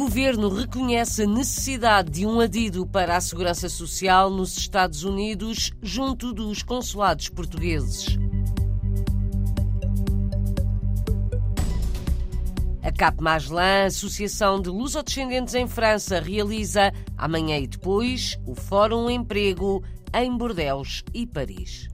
governo reconhece a necessidade de um adido para a segurança social nos Estados Unidos junto dos consulados portugueses. A Cap Magellan, Associação de Lusodescendentes em França, realiza amanhã e depois o Fórum Emprego em Bordeaux e Paris.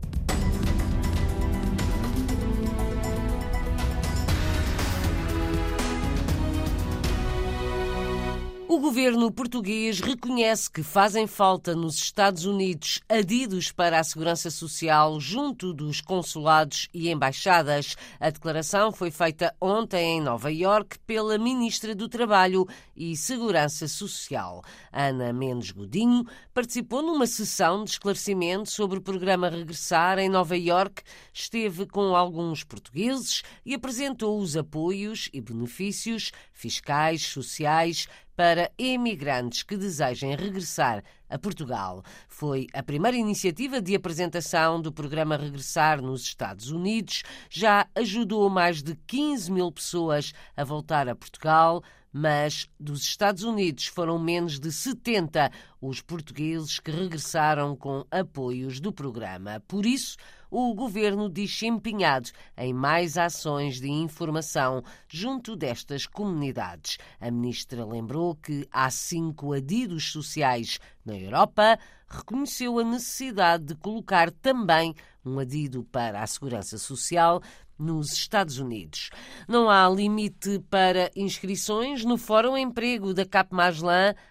O governo português reconhece que fazem falta nos Estados Unidos adidos para a segurança social junto dos consulados e embaixadas. A declaração foi feita ontem em Nova Iorque pela ministra do Trabalho e Segurança Social. Ana Mendes Godinho participou numa sessão de esclarecimento sobre o programa Regressar em Nova Iorque, esteve com alguns portugueses e apresentou os apoios e benefícios fiscais, sociais, para imigrantes que desejem regressar a Portugal. Foi a primeira iniciativa de apresentação do programa Regressar nos Estados Unidos. Já ajudou mais de 15 mil pessoas a voltar a Portugal, mas dos Estados Unidos foram menos de 70 os portugueses que regressaram com apoios do programa. Por isso, o governo diz-se empenhado em mais ações de informação junto destas comunidades. A ministra lembrou que há cinco adidos sociais na Europa, reconheceu a necessidade de colocar também um adido para a segurança social nos Estados Unidos. Não há limite para inscrições no Fórum Emprego da Cap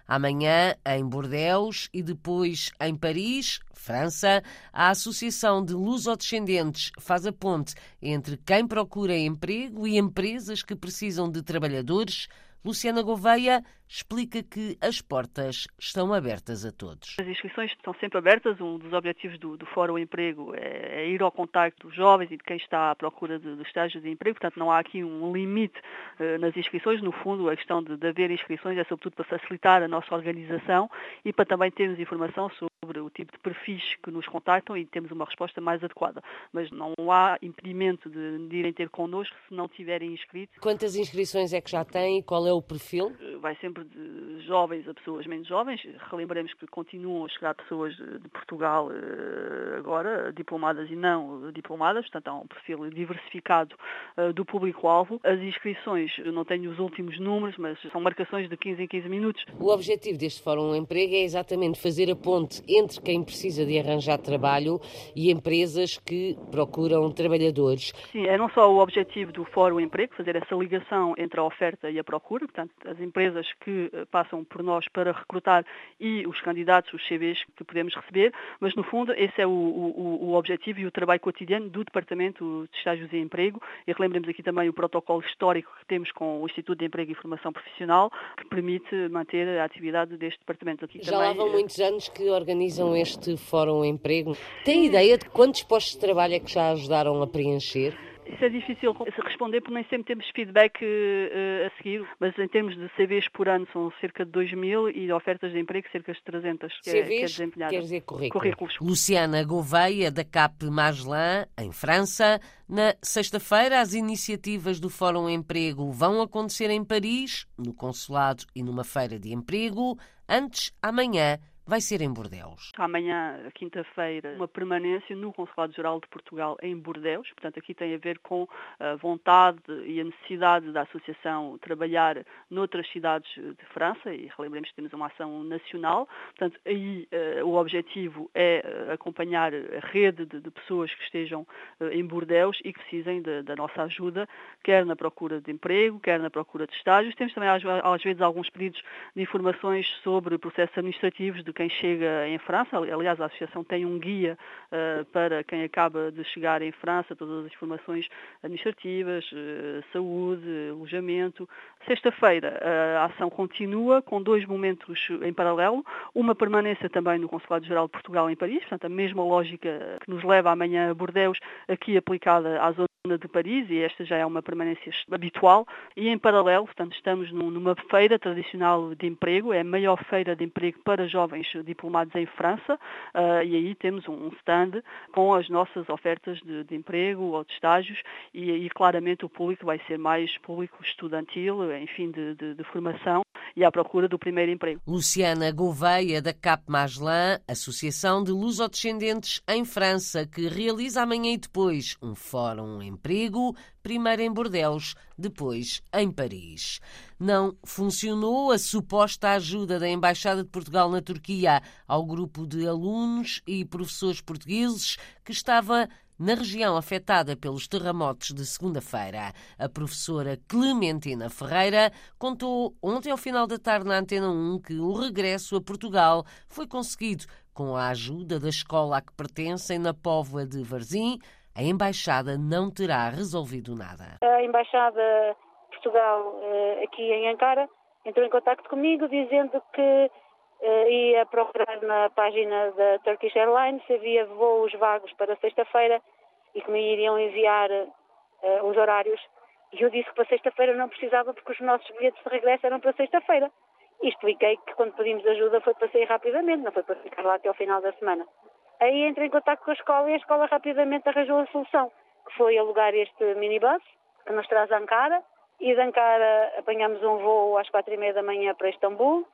amanhã em Bordeaux e depois em Paris, França. A Associação de Lusodescendentes faz a ponte entre quem procura emprego e empresas que precisam de trabalhadores. Luciana Gouveia explica que as portas estão abertas a todos. As inscrições estão sempre abertas. Um dos objetivos do, do Fórum Emprego é, é, ir ao contacto dos jovens e de quem está à procura de, estágios de emprego. Portanto, não há aqui um limite uh, nas inscrições. No fundo, a questão de, de haver inscrições é sobretudo para facilitar a nossa organização e para também termos informação sobre o tipo de perfis que nos contactam e termos uma resposta mais adequada. Mas não há impedimento de, de irem ter connosco se não tiverem inscrito. Quantas inscrições é que já têm qual é o perfil? Vai sempre de jovens a pessoas menos jovens. Relembremos que continuam a chegar pessoas de Portugal eh, agora, diplomadas e não diplomadas, portanto há um perfil diversificado eh, do público-alvo. As inscrições, eu não tenho os últimos números, mas são marcações de 15 em 15 minutos. O objetivo deste Fórum Emprego é exatamente fazer a ponte entre quem precisa de arranjar trabalho e empresas que procuram trabalhadores. Sim, é não só o objetivo do Fórum Emprego, fazer essa ligação entre a oferta e a procura, portanto, as empresas que eh, passam por nós para recrutar e os candidatos, os CVs que podemos receber, mas no fundo esse é o, o, o objetivo e o trabalho cotidiano do Departamento de Estágios e Emprego e relembremos aqui também o protocolo histórico que temos com o Instituto de Emprego e Formação Profissional que permite manter a atividade deste departamento aqui Já também. lá vão muitos anos que organizam este Fórum Emprego. Tem ideia de quantos postos de trabalho é que já ajudaram a preencher? Isso é difícil responder porque nem sempre temos feedback uh, a seguir, mas em termos de CVs por ano são cerca de 2 mil e de ofertas de emprego cerca de 300. Que CVs é, que é quer dizer currículo. currículos. Luciana Gouveia, da CAP Magellan, em França. Na sexta-feira, as iniciativas do Fórum Emprego vão acontecer em Paris, no consulado e numa feira de emprego. Antes, amanhã, vai ser em Bordeus. Amanhã, quinta-feira, uma permanência no Consulado-Geral de Portugal em Bordeus. Portanto, aqui tem a ver com a vontade e a necessidade da Associação trabalhar noutras cidades de França e relembremos que temos uma ação nacional. Portanto, aí uh, o objetivo é uh, acompanhar a rede de, pessoas que estejam em Bordeus e que precisem da nossa ajuda, quer na procura de emprego, quer na procura de estágios. Temos também, às vezes, alguns pedidos de informações sobre processos administrativos de quem chega em França. Aliás, a Associação tem um guia uh, para quem acaba de chegar em França, todas as informações administrativas, uh, saúde, alojamento. Sexta-feira a ação continua com dois momentos em paralelo, uma permanência também no Consulado-Geral de Portugal em Paris, portanto a mesma lógica que nos leva amanhã a Bordeus, aqui aplicada à zona de Paris e esta já é uma permanência habitual e em paralelo, portanto, estamos numa feira tradicional de emprego, é a maior feira de emprego para jovens diplomados em França uh, e aí temos um stand com as nossas ofertas de, de emprego ou de estágios e aí claramente o público vai ser mais público estudantil, enfim, de, de, de formação e à procura do primeiro emprego. Luciana Gouveia, da Cap Magellan, Associação de Lusodescendentes em França, que realiza amanhã e depois um fórum emprego, primeiro em Bordeaux, depois em Paris. Não funcionou a suposta ajuda da Embaixada de Portugal na Turquia ao grupo de alunos e professores portugueses que estava na região afetada pelos terremotos de segunda-feira, a professora Clementina Ferreira contou ontem ao final da tarde na Antena 1 que o regresso a Portugal foi conseguido com a ajuda da escola a que pertencem na Póvoa de Varzim. A embaixada não terá resolvido nada. A embaixada de Portugal eh, aqui em Ankara entrou em contato comigo dizendo que uh, ia procurar na página da Turkish Airlines se havia voos vagos para sexta-feira e que me iriam enviar uh, os horários. E eu disse que para sexta-feira não precisava porque os nossos bilhetes de regresso eram para sexta-feira. E expliquei que quando pedimos ajuda foi para sair rapidamente, não foi para ficar lá até ao final da semana. Aí entrei em contato com a escola e a escola rapidamente arranjou a solução, que foi alugar este minibus que nos traz a Ankara e de Ankara apanhamos um voo às quatro e meia da manhã para Istambul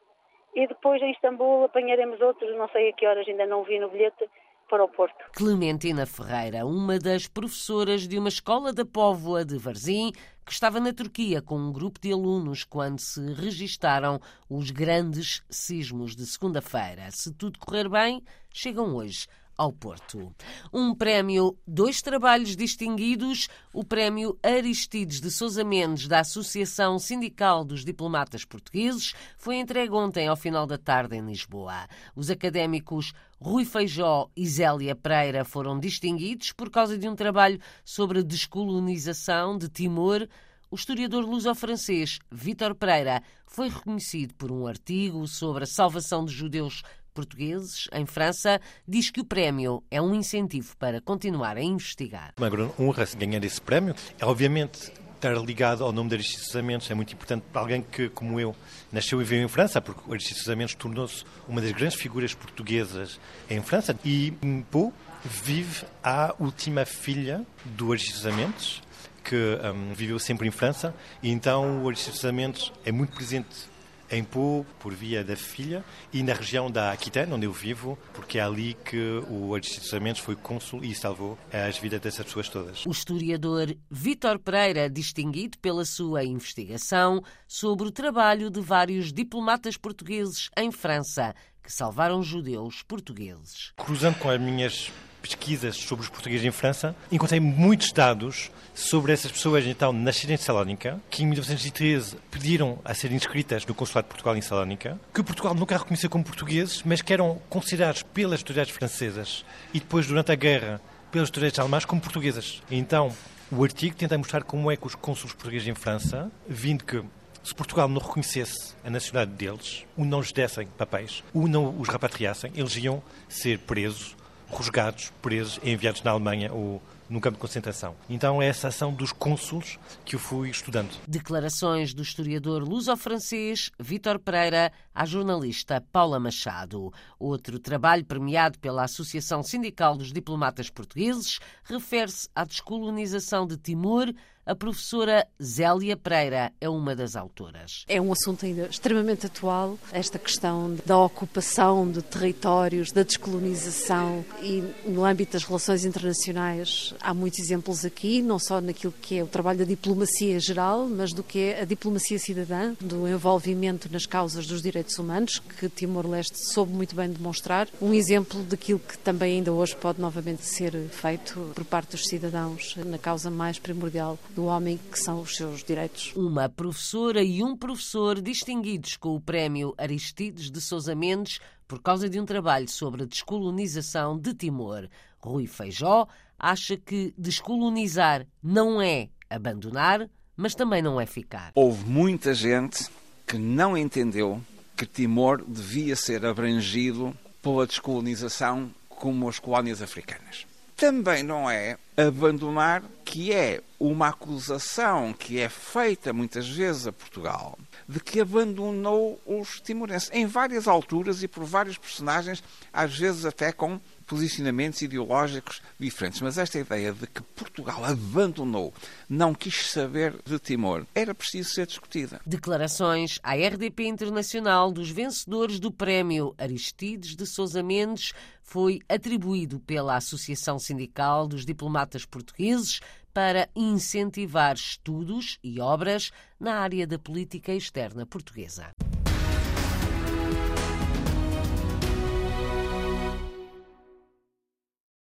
e depois em Istambul apanharemos outros, não sei a que horas, ainda não vi no bilhete, para o Porto. Clementina Ferreira, uma das professoras de uma escola da Póvoa de Varzim, que estava na Turquia com um grupo de alunos quando se registaram os grandes sismos de segunda-feira. Se tudo correr bem, chegam hoje ao Porto. Um prémio, dois trabalhos distinguidos, o prémio Aristides de Sousa Mendes, da Associação Sindical dos Diplomatas Portugueses, foi entregue ontem ao final da tarde em Lisboa. Os académicos Rui Feijó e Zélia Pereira foram distinguidos por causa de um trabalho sobre a descolonização de Timor, o historiador luso-francês Vítor Pereira foi reconhecido por um artigo sobre a salvação de judeus portugueses em França, diz que o prémio é um incentivo para continuar a investigar. Uma grande honra ganhar esse prémio. É, obviamente, estar ligado ao nome de Aristides Samentos é muito importante para alguém que, como eu, nasceu e veio em França, porque o Aristides Samentos tornou-se uma das grandes figuras portuguesas em França. E Pau vive a última filha do Aristides Samentos, que um, viveu sempre em França, e então o Aristides Samentos é muito presente em Pau, por via da filha, e na região da Aquitânia, onde eu vivo, porque é ali que o Aristides foi cônsul e salvou as vidas dessas pessoas todas. O historiador Vítor Pereira, distinguido pela sua investigação sobre o trabalho de vários diplomatas portugueses em França que salvaram judeus portugueses. Cruzando com as minhas pesquisas sobre os portugueses em França, encontrei muitos dados sobre essas pessoas então nascidas em Salónica, que em 1913 pediram a ser inscritas no Consulado de Portugal em Salónica, que Portugal nunca reconheceu como portugueses, mas que eram considerados pelas autoridades francesas e depois, durante a guerra, pelas autoridades alemãs como portuguesas. Então, o artigo tenta mostrar como é que os cônsules portugueses em França, vindo que se Portugal não reconhecesse a nacionalidade deles, ou não lhes dessem papéis, ou não os repatriassem, eles iam ser presos rusgados, presos enviados na Alemanha ou num campo de concentração. Então é essa ação dos cônsules que eu fui estudando. Declarações do historiador luso-francês Vítor Pereira à jornalista Paula Machado. Outro trabalho premiado pela Associação Sindical dos Diplomatas Portugueses refere-se à descolonização de Timor a professora Zélia Pereira é uma das autoras. É um assunto ainda extremamente atual, esta questão da ocupação de territórios, da descolonização e no âmbito das relações internacionais há muitos exemplos aqui, não só naquilo que é o trabalho da diplomacia geral, mas do que é a diplomacia cidadã, do envolvimento nas causas dos direitos humanos, que Timor-Leste soube muito bem demonstrar. Um exemplo daquilo que também ainda hoje pode novamente ser feito por parte dos cidadãos na causa mais primordial do homem, que são os seus direitos. Uma professora e um professor distinguidos com o prémio Aristides de Sousa Mendes por causa de um trabalho sobre a descolonização de Timor. Rui Feijó acha que descolonizar não é abandonar, mas também não é ficar. Houve muita gente que não entendeu que Timor devia ser abrangido pela descolonização como as colónias africanas também não é? Abandonar, que é uma acusação que é feita muitas vezes a Portugal, de que abandonou os timorenses, em várias alturas e por vários personagens, às vezes até com posicionamentos ideológicos diferentes. Mas esta ideia de que Portugal abandonou, não quis saber de Timor, era preciso ser discutida. Declarações à RDP Internacional dos vencedores do prémio Aristides de Sousa Mendes foi atribuído pela Associação Sindical dos Diplomatas Portugueses para incentivar estudos e obras na área da política externa portuguesa.